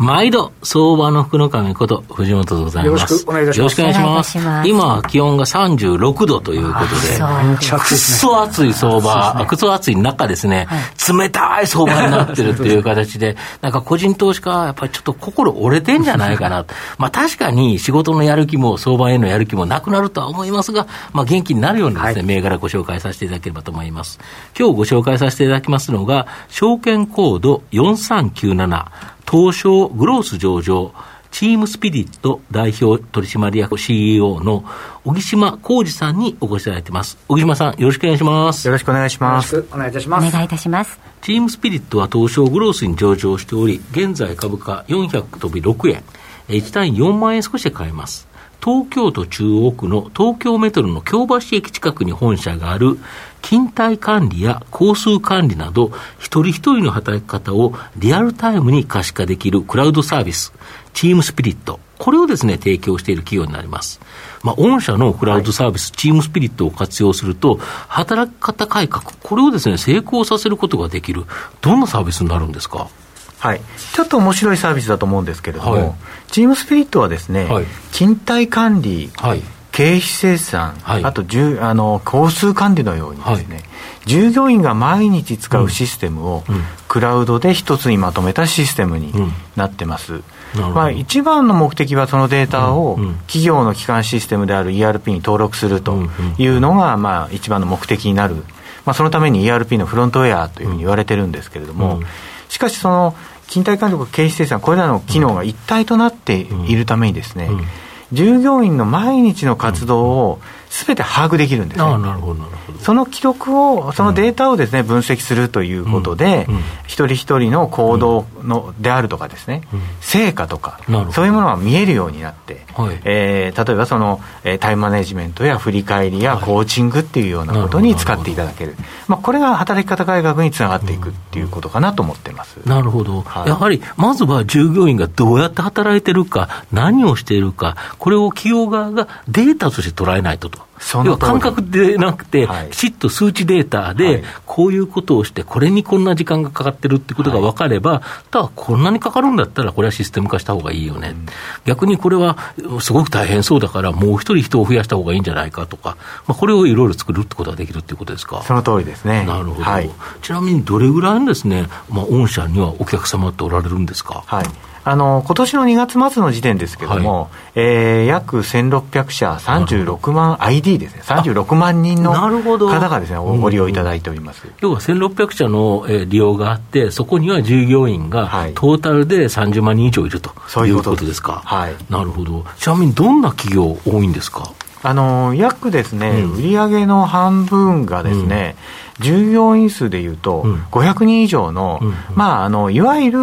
毎度、相場の福の神こと藤本でございます。よろしくお願いします。よろしくお願いします。ます今、気温が36度ということで、くっそ暑い相場、くっそ暑い中ですね、冷たい相場になってるっていう形で、なんか個人投資家はやっぱりちょっと心折れてんじゃないかな。まあ確かに仕事のやる気も相場へのやる気もなくなるとは思いますが、まあ元気になるようにですね、銘柄ご紹介させていただければと思います。今日ご紹介させていただきますのが、証券コード4397、東証グロース上場、チームスピリット代表取締役 CEO の小木島浩二さんにお越しいただいています。小木島さん、よろしくお願いします。よろしくお願いします。よろしくお願いいたします。お願いいたします。チームスピリットは東証グロースに上場しており、現在株価400飛び6円、1単位4万円少しで買えます。東京都中央区の東京メトロの京橋駅近くに本社がある勤怠管理や交通管理など、一人一人の働き方をリアルタイムに可視化できるクラウドサービス、チームスピリット。これをですね、提供している企業になります。まあ、御社のクラウドサービス、はい、チームスピリットを活用すると、働き方改革、これをですね、成功させることができる。どんなサービスになるんですか？はい、ちょっと面白いサービスだと思うんですけれども、はい、チームスピリットはですね、はい、勤怠管理、はい、経費生産、はい、あとじゅあの交通管理のようにですね、はい、従業員が毎日使うシステムを、うん、クラウドで一つにまとめたシステムになってます。うん、まあ、一番の目的はそのデータを企業の基幹システムである ERP に登録するというのが、まあ、一番の目的になる、まあ、そのために ERP のフロントウェアというふうに言われてるんですけれども、しかしその勤怠管理と経費生産、これらの機能が一体となっているためにですね、従業員の毎日の活動をすべて把握できるんです、ね、なるほどなるほど。その記録を、そのデータをですね、分析するということで、うんうん、一人一人の行動の、であるとかですね、成果とか、そういうものが見えるようになって、はい、えー、例えばその、えー、タイムマネジメントや振り返りやコーチングっていうようなことに使っていただける、まあ、これが働き方改革につながっていくっていうことかなと思ってます、なるほど、はい、やはりまずは従業員がどうやって働いてるか、何をしているか、これを企業側がデータとして捉えないとと。要は感覚でなくて、きちっと数値データで、こういうことをして、これにこんな時間がかかってるってことが分かれば、ただ、こんなにかかるんだったら、これはシステム化した方がいいよね、逆にこれはすごく大変そうだから、もう一人人を増やした方がいいんじゃないかとか、まあ、これをいろいろ作るってことができるっていうことですか？その通りですね。なるほど。ちなみに、どれぐらいのですね、まあ、御社にはお客様っておられるんですか？はいあの今年の2月末の時点ですけれども、はい、えー、約1600社、36万 ID ですね、36万人の方がですね、ご利用いただいております、要は1600社の利用があって、そこには従業員がトータルで30万人以上いると。いうことですか。はい、なるほど。ちなみにどんな企業多いんですか？あの約ですね、うん、売上の半分がですね、うん従業員数でいうと、500人以上の、まあ、あのいわゆる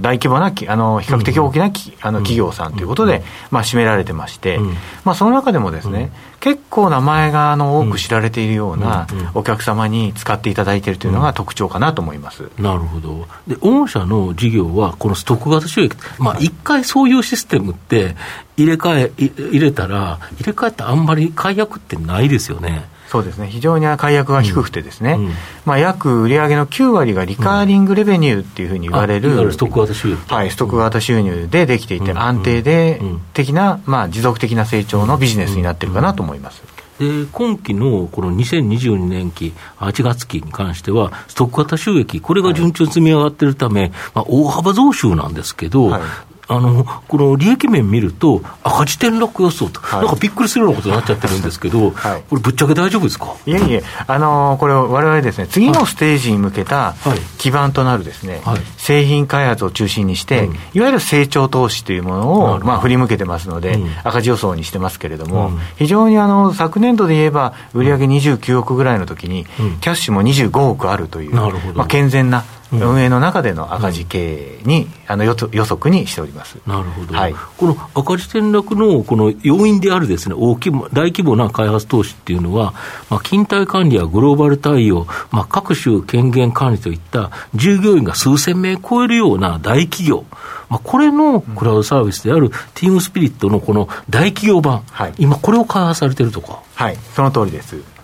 大規模な、あの比較的大きなあの企業さんということで、まあ、占められてまして、まあ、その中でもですね、結構名前があの多く知られているようなお客様に使っていただいているというのが特徴かなと思います、なるほど、で御社の事業は、このストック型収益、まあ、一回そういうシステムって入れ替え入れたら、入れ替えってあんまり解約ってないですよね。そうですね、非常に解約が低くてですね、うん。うん、まあ、約売上の9割がリカーリングレベニューっていうふうに言われる、うん、ストック型収入、はい、ストック型収入でできていて、安定で的な、まあ、持続的な成長のビジネスになってるかなと思います。で今期のこの2022年期、8月期に関しては、ストック型収益、これが順調に積み上がっているため、はい、まあ、大幅増収なんですけど、はいあのこの利益面見ると、赤字転落予想と、はい、なんかびっくりするようなことになっちゃってるんですけど、はい、これ、ぶっちゃけ大丈夫ですか？いえいえ、あのこれ、われわれですね、次のステージに向けた基盤となるですね、はい、製品開発を中心にして、いわゆる成長投資というものを、まあ、振り向けてますので、うん、赤字予想にしてますけれども、うん、非常にあの昨年度で言えば、売上29億ぐらいの時に、キャッシュも25億あるという、まあ、健全な運営の中での赤字経営に、あの予測にしております。なるほど、はい、この赤字転落のこの要因であるです、ね、大規模大規模な開発投資っていうのは、まあ、勤怠管理やグローバル対応、まあ、各種権限管理といった従業員が数千名超えるような大企業、まあ、これのクラウドサービスであるティームスピリットのこの大企業版、はい、今、これを開発されてるとか。はい、その通りです。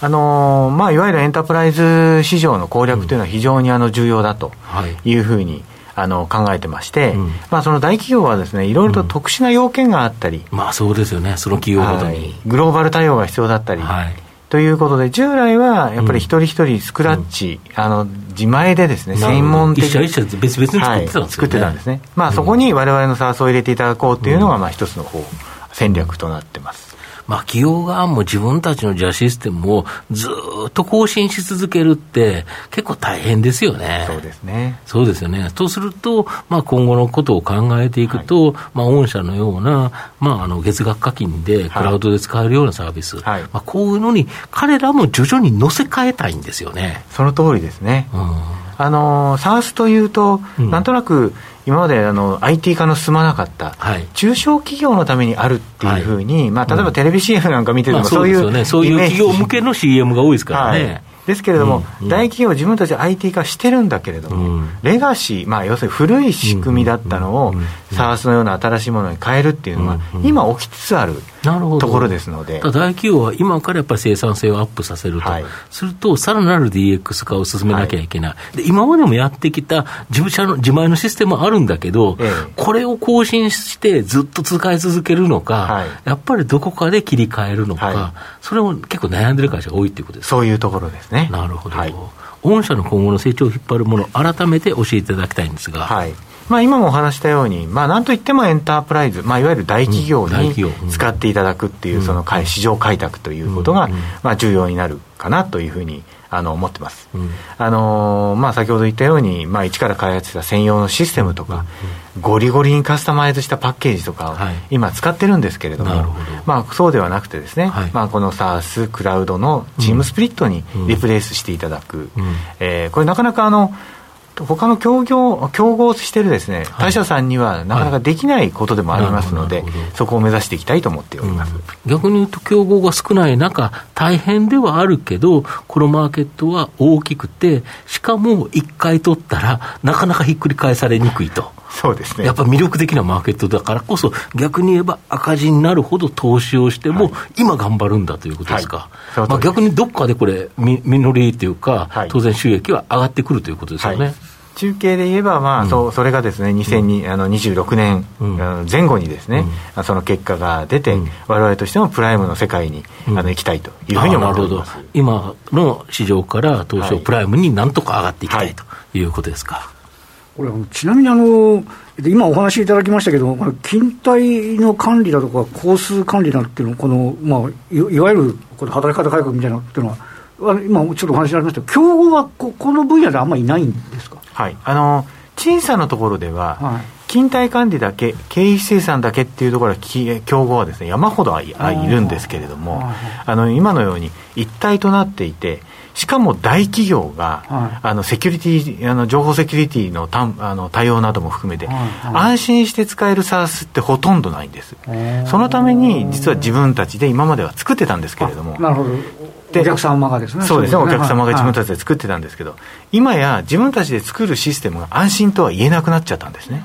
あのまあ、いわゆるエンタープライズ市場の攻略というのは非常にあの重要だとい。うふうに、あの考えてまして、うん、まあ、その大企業はですねいろいろと特殊な要件があったり、うん、まあそうですよね、その企業ごとに、はい、グローバル対応が必要だったり、はい、ということで、従来はやっぱり一人一人スクラッチ、うん、あの自前でですね、専門的一社一社別々に作ってたんですね、はい、作ってたんですね、まあ、そこにわれわれのサースを入れていただこうというのが、まあ、一つの方戦略となってます。まあ、企業側も自分たちのじゃシステムをずっと更新し続けるって、結構大変ですよね。そうですね。そうですよね。とすると、まあ、今後のことを考えていくと、はい、まあ、御社のような、まあ、あの月額課金でクラウドで使えるようなサービス、はい、まあ、こういうのに、彼らも徐々に乗せ替えたいんですよね。その通りですね。うん、あの、サースというと、なんとなく、今まであの IT 化の進まなかった、はい、中小企業のためにあるっていうふうに、はい、まあ、例えばテレビ CM なんか見てても、そういう、ね、そういう企業向けの CM が多いですからね。はい。ですけれども、うんうん、大企業、自分たち IT 化してるんだけれども、うん、レガシー、まあ、要するに古い仕組みだったのを、サースのような新しいものに変えるっていうのは、今、起きつつある。ところですので。大企業は今からやっぱり生産性をアップさせると、はい、すると、さらなる DX 化を進めなきゃいけない、はい、で今までもやってきた自分社の自前のシステムあるんだけど、ええ、これを更新してずっと使い続けるのか、はい、やっぱりどこかで切り替えるのか、それを結構悩んでる会社が多いっていうことです。そういうところですね。なるほど、御社の今後の成長を引っ張るもの、改めて教えていただきたいんですが。はいまあ、今もお話したように、まあ、なんといってもエンタープライズ、まあ、いわゆる大企業に使っていただくっていう、その市場開拓ということが、まあ、重要になるかなというふうにあの思ってます、うん、あのまあ、先ほど言ったように、まあ、一から開発した専用のシステムとか、うん、ゴリゴリにカスタマイズしたパッケージとかを今使ってるんですけれども、はい、まあ、そうではなくてですね、はい、まあ、この SARS クラウドのチームスプリットにリプレイスしていただく、うん、えー、これなかなかあの他の協業競合してるですね、他社さんにはなかなかできないことでもありますので、はい、そこを目指していきたいと思っております、うん、逆に言うと、競合が少ない中、大変ではあるけど、このマーケットは大きくて、しかも1回取ったら、なかなかひっくり返されにくいと。そうですね、やっぱ魅力的なマーケットだからこそ、逆に言えば赤字になるほど投資をしても、今頑張るんだということですか、はい、まあ、逆にどっかでこれ、み実りというか、当然収益は上がってくるということですよね。はい。中継で言えば、まあ、うん、そそれがですね2026年、前後にですね、うん、その結果が出て、われわれとしてもプライムの世界に、あの行きたいというふうに思っております。今の市場から東証プライムになんとか上がっていきたい、はい、ということですか。これちなみにあの今お話しいただきましたけど、勤怠の管理だとか、工数管理なんていうの、このまあ、いいわゆるこの働き方改革みたいなっていうのは、今、ちょっとお話にありましたけど、競合はここの分野であんまりいないんですか、はい、あの小さなところでは、はい、勤怠管理だけ、経費生産だけっていうところは、競合はですね山ほどいるんですけれども、あの今のように一体となっていて、しかも大企業が、はい、あのセキュリティあの情報セキュリティのたあの対応なども含めて、はいはい、安心して使える SARS ってほとんどないんです。そのために実は自分たちで今までは作ってたんですけれども。なるほど。お客様がですね。そうですね、お客様が自分たちで作ってたんですけど、今や自分たちで作るシステムが安心とは言えなくなっちゃったんですね。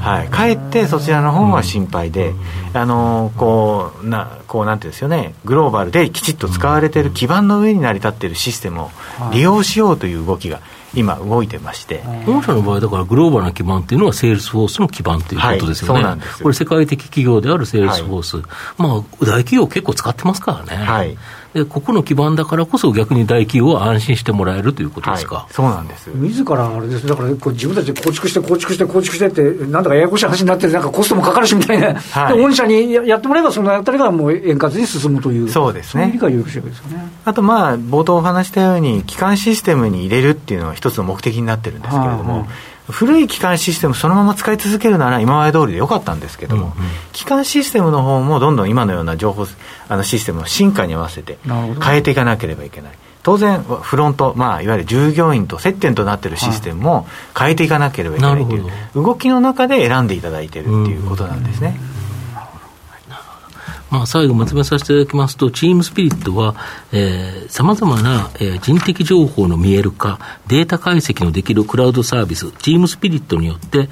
はい、かえってそちらの方が心配で、あのこうなこうなんていうんですよね、グローバルできちっと使われている基盤の上に成り立っているシステムを利用しようという動きが今、動いてまして。御社の場合、だからグローバルな基盤っていうのは、セールスフォースの基盤ということですよね、はい、これ、世界的企業であるセールスフォース、はい、まあ、大企業結構使ってますからね。はいでここの基盤だからこそ、逆に大企業は安心してもらえるということですか、はい、そうなんです。自らあれです、だから自分たちで構築して、構築して、構築してって、なんだかややこしい話になって、なんかコストもかかるしみたいな、はい、御社にやってもらえば、そのあたりがもう円滑に進むという、そうですね、理解をよろしいわけですよね。あと、まあ、冒頭お話したように、基幹システムに入れるっていうのは一つの目的になってるんですけれども、はいはい古い基幹システムそのまま使い続けるなら今まで通りでよかったんですけども、うんうん、基幹システムの方もどんどん今のような情報あのシステムの進化に合わせて変えていかなければいけない。当然フロント、まあ、いわゆる従業員と接点となっているシステムも変えていかなければいけないという、動きの中で選んでいただいているということなんですね。まあ、最後まとめさせていただきますと、チームスピリットは、さまざまな、えー、人的情報の見える化、データ解析のできるクラウドサービス、チームスピリットによって、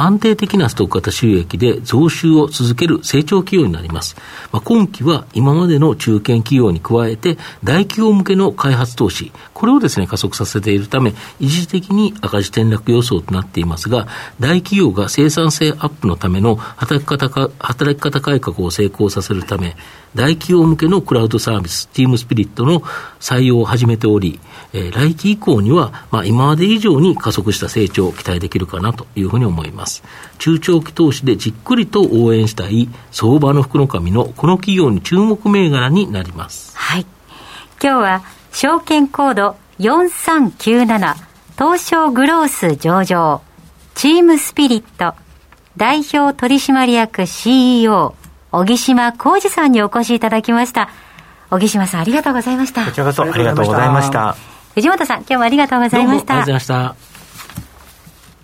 安定的なストック型収益で増収を続ける成長企業になります。まあ、今期は今までの中堅企業に加えて、大企業向けの開発投資、これをですね、加速させているため、一時的に赤字転落予想となっていますが、大企業が生産性アップのための働き方か、働き方改革を成功させるため、大企業向けのクラウドサービス、チームスピリットの採用を始めており、えー、来期以降には、まあ、今まで以上に加速した成長を期待できるかなというふうに思います。中長期投資でじっくりと応援したい相場の福の神のこの企業に注目銘柄になります。はい。今日は証券コード4397東証グロース上場チームスピリット代表取締役 CEO 小木島浩二さんにお越しいただきました。小木島さんありがとうございました。こちらこそありがとうございました。藤本さん、今日もありがとうございました。ありがとうございました。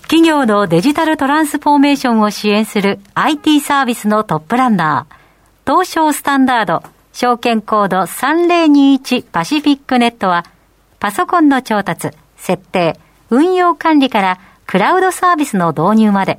企業のデジタルトランスフォーメーションを支援する IT サービスのトップランナー、東証スタンダード、証券コード3021パシフィックネットは、パソコンの調達、設定、運用管理からクラウドサービスの導入まで、